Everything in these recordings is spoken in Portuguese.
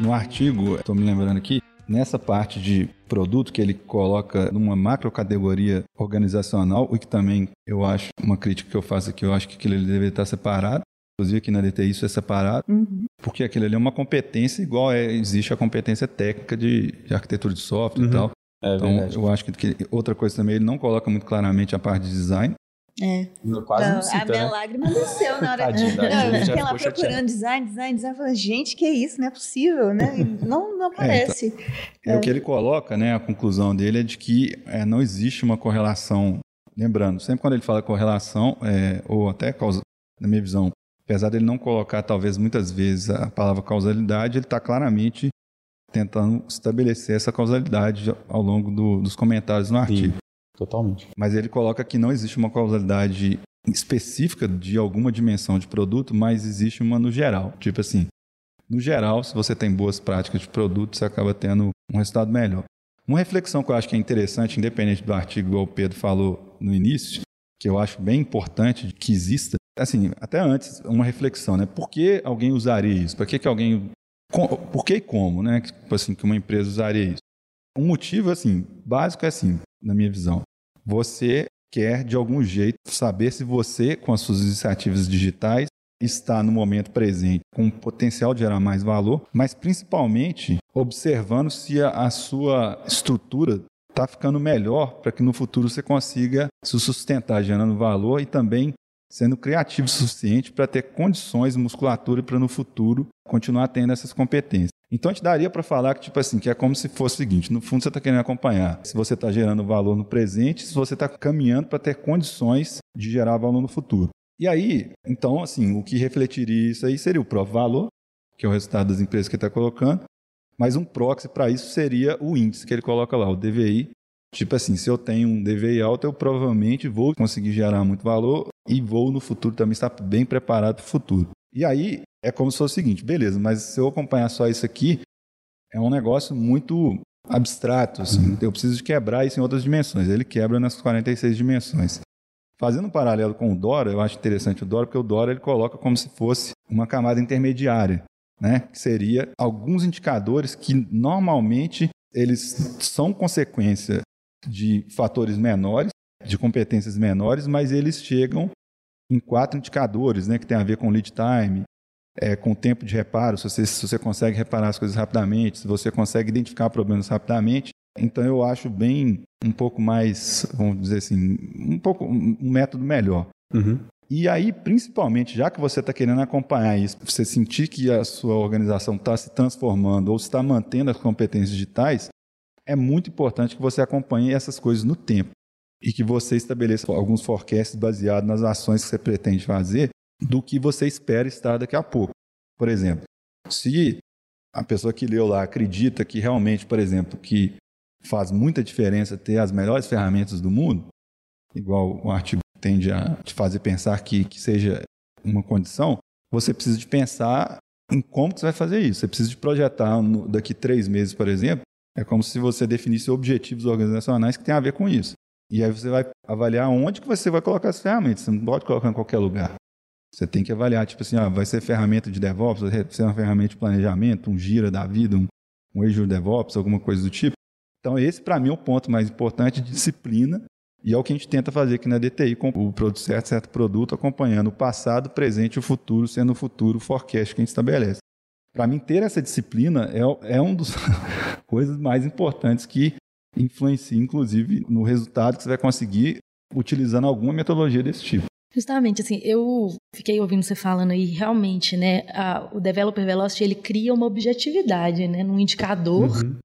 no artigo, estou me lembrando aqui, nessa parte de produto que ele coloca numa macro categoria organizacional, o que também eu acho uma crítica que eu faço aqui, eu acho que aquilo ele deveria estar separado. Inclusive aqui na DTI isso é separado, uhum. porque aquilo ali é uma competência igual é, existe a competência técnica de, de arquitetura de software uhum. e tal. É então, verdade. eu acho que, que, outra coisa também, ele não coloca muito claramente a parte de design. É. Quase não, não cita, a minha né? lágrima desceu na hora. Tadinho, não, eu fiquei lá procurando design, design, design. Falei, gente, que isso? Não é possível, né? Não, não aparece. É, então, é. o que ele coloca, né? A conclusão dele é de que é, não existe uma correlação. Lembrando, sempre quando ele fala correlação, é, ou até causa, na minha visão, apesar dele não colocar, talvez muitas vezes, a palavra causalidade, ele está claramente tentando estabelecer essa causalidade ao longo do, dos comentários no artigo. Totalmente. Mas ele coloca que não existe uma causalidade específica de alguma dimensão de produto, mas existe uma no geral. Tipo assim, no geral, se você tem boas práticas de produto, você acaba tendo um resultado melhor. Uma reflexão que eu acho que é interessante, independente do artigo, igual o Pedro falou no início, que eu acho bem importante que exista, assim, até antes, uma reflexão, né? Por que alguém usaria isso? Por que, que alguém. Por que e como, né? Tipo assim, que uma empresa usaria isso? Um motivo, assim, básico é assim, na minha visão. Você quer, de algum jeito, saber se você, com as suas iniciativas digitais, está no momento presente com o potencial de gerar mais valor, mas principalmente observando se a, a sua estrutura está ficando melhor para que no futuro você consiga se sustentar gerando valor e também sendo criativo o suficiente para ter condições, musculatura para no futuro continuar tendo essas competências. Então a gente daria para falar que tipo assim, que é como se fosse o seguinte, no fundo você está querendo acompanhar se você está gerando valor no presente, se você está caminhando para ter condições de gerar valor no futuro. E aí, então assim, o que refletiria isso aí seria o próprio valor, que é o resultado das empresas que ele está colocando, mas um proxy para isso seria o índice que ele coloca lá, o DVI, Tipo assim, se eu tenho um DVI alto, eu provavelmente vou conseguir gerar muito valor e vou no futuro também estar bem preparado para o futuro. E aí é como se fosse o seguinte, beleza, mas se eu acompanhar só isso aqui, é um negócio muito abstrato, assim. Uhum. Eu preciso de quebrar isso em outras dimensões. Ele quebra nas 46 dimensões. Fazendo um paralelo com o Dora, eu acho interessante o Dora, porque o Dora ele coloca como se fosse uma camada intermediária, né? Que seria alguns indicadores que normalmente eles são consequência de fatores menores, de competências menores, mas eles chegam em quatro indicadores, né, que tem a ver com lead time, é, com tempo de reparo, se você, se você consegue reparar as coisas rapidamente, se você consegue identificar problemas rapidamente. Então eu acho bem um pouco mais, vamos dizer assim, um pouco um método melhor. Uhum. E aí, principalmente, já que você está querendo acompanhar isso, você sentir que a sua organização está se transformando ou está mantendo as competências digitais, é muito importante que você acompanhe essas coisas no tempo e que você estabeleça alguns forecasts baseados nas ações que você pretende fazer do que você espera estar daqui a pouco. Por exemplo, se a pessoa que leu lá acredita que realmente, por exemplo, que faz muita diferença ter as melhores ferramentas do mundo, igual o artigo tende a te fazer pensar que, que seja uma condição, você precisa de pensar em como que você vai fazer isso. Você precisa de projetar no, daqui três meses, por exemplo, é como se você definisse objetivos organizacionais que têm a ver com isso. E aí você vai avaliar onde que você vai colocar as ferramentas. Você não pode colocar em qualquer lugar. Você tem que avaliar, tipo assim, vai ser ferramenta de DevOps, vai ser uma ferramenta de planejamento, um Gira da vida, um, um Azure DevOps, alguma coisa do tipo. Então esse, para mim, é o ponto mais importante de disciplina e é o que a gente tenta fazer aqui na DTI com o produto certo, certo produto, acompanhando o passado, o presente e o futuro, sendo o futuro o forecast que a gente estabelece. Para mim, ter essa disciplina é, é um dos coisas mais importantes que influencia, inclusive, no resultado que você vai conseguir utilizando alguma metodologia desse tipo. Justamente, assim, eu fiquei ouvindo você falando aí, realmente, né, a, o Developer Velocity, ele cria uma objetividade, né, num indicador, uhum.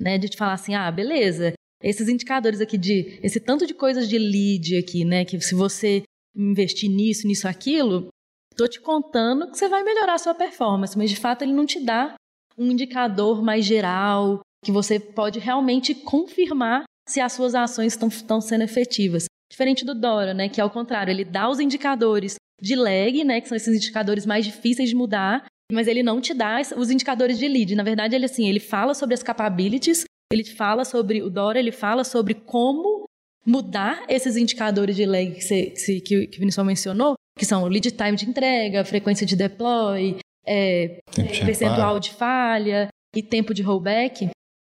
né, de te falar assim, ah, beleza, esses indicadores aqui de, esse tanto de coisas de lead aqui, né, que se você investir nisso, nisso, aquilo, Estou te contando que você vai melhorar a sua performance, mas de fato ele não te dá um indicador mais geral que você pode realmente confirmar se as suas ações estão sendo efetivas. Diferente do Dora, né, que ao contrário, ele dá os indicadores de lag, né, que são esses indicadores mais difíceis de mudar, mas ele não te dá os indicadores de lead. Na verdade, ele assim, ele fala sobre as capabilities, ele fala sobre o Dora, ele fala sobre como mudar esses indicadores de lag que, você, que, que o Vinícius mencionou que são lead time de entrega, frequência de deploy, é, percentual de falha. e tempo de rollback,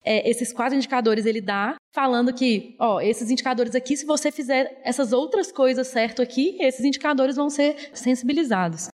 é, esses quatro indicadores ele dá, falando que, ó, esses indicadores aqui, se você fizer essas outras coisas certo aqui, esses indicadores vão ser sensibilizados.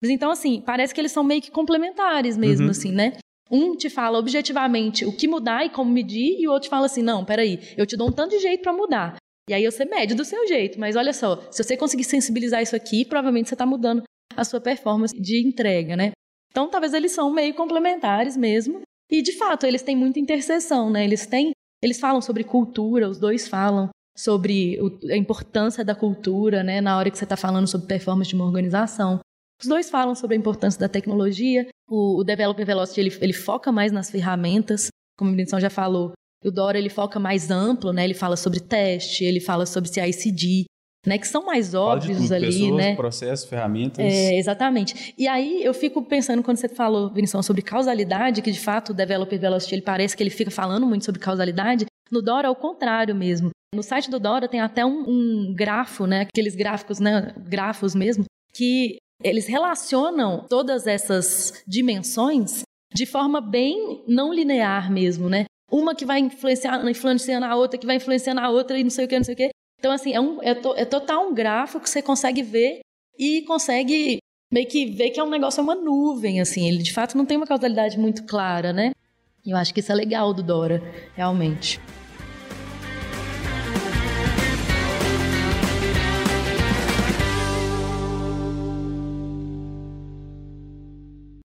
Mas então, assim, parece que eles são meio que complementares mesmo, uhum. assim, né? Um te fala objetivamente o que mudar e como medir, e o outro te fala assim: não, peraí, eu te dou um tanto de jeito para mudar. E aí você mede do seu jeito. Mas olha só, se você conseguir sensibilizar isso aqui, provavelmente você está mudando a sua performance de entrega, né? Então, talvez eles são meio complementares mesmo. E, de fato, eles têm muita interseção, né? Eles têm, eles falam sobre cultura, os dois falam sobre o, a importância da cultura, né? Na hora que você está falando sobre performance de uma organização. Os dois falam sobre a importância da tecnologia. O, o Developer Velocity, ele, ele foca mais nas ferramentas, como a Benção já falou. O Dora, ele foca mais amplo, né? Ele fala sobre teste, ele fala sobre CI/CD, né, que são mais óbvios tudo, ali, pessoas, né? processos, ferramentas. É, exatamente. E aí eu fico pensando quando você falou, Vinição, sobre causalidade, que de fato o Developer Velocity ele parece que ele fica falando muito sobre causalidade. No Dora é o contrário mesmo. No site do Dora tem até um, um grafo, né? Aqueles gráficos, né? Grafos mesmo, que eles relacionam todas essas dimensões de forma bem não linear mesmo, né? Uma que vai influenciar, influenciando a outra, que vai influenciando a outra e não sei o que, não sei o que. Então, assim, é, um, é, to, é total um gráfico que você consegue ver e consegue meio que ver que é um negócio, é uma nuvem, assim. Ele, de fato, não tem uma causalidade muito clara, né? Eu acho que isso é legal do Dora, realmente.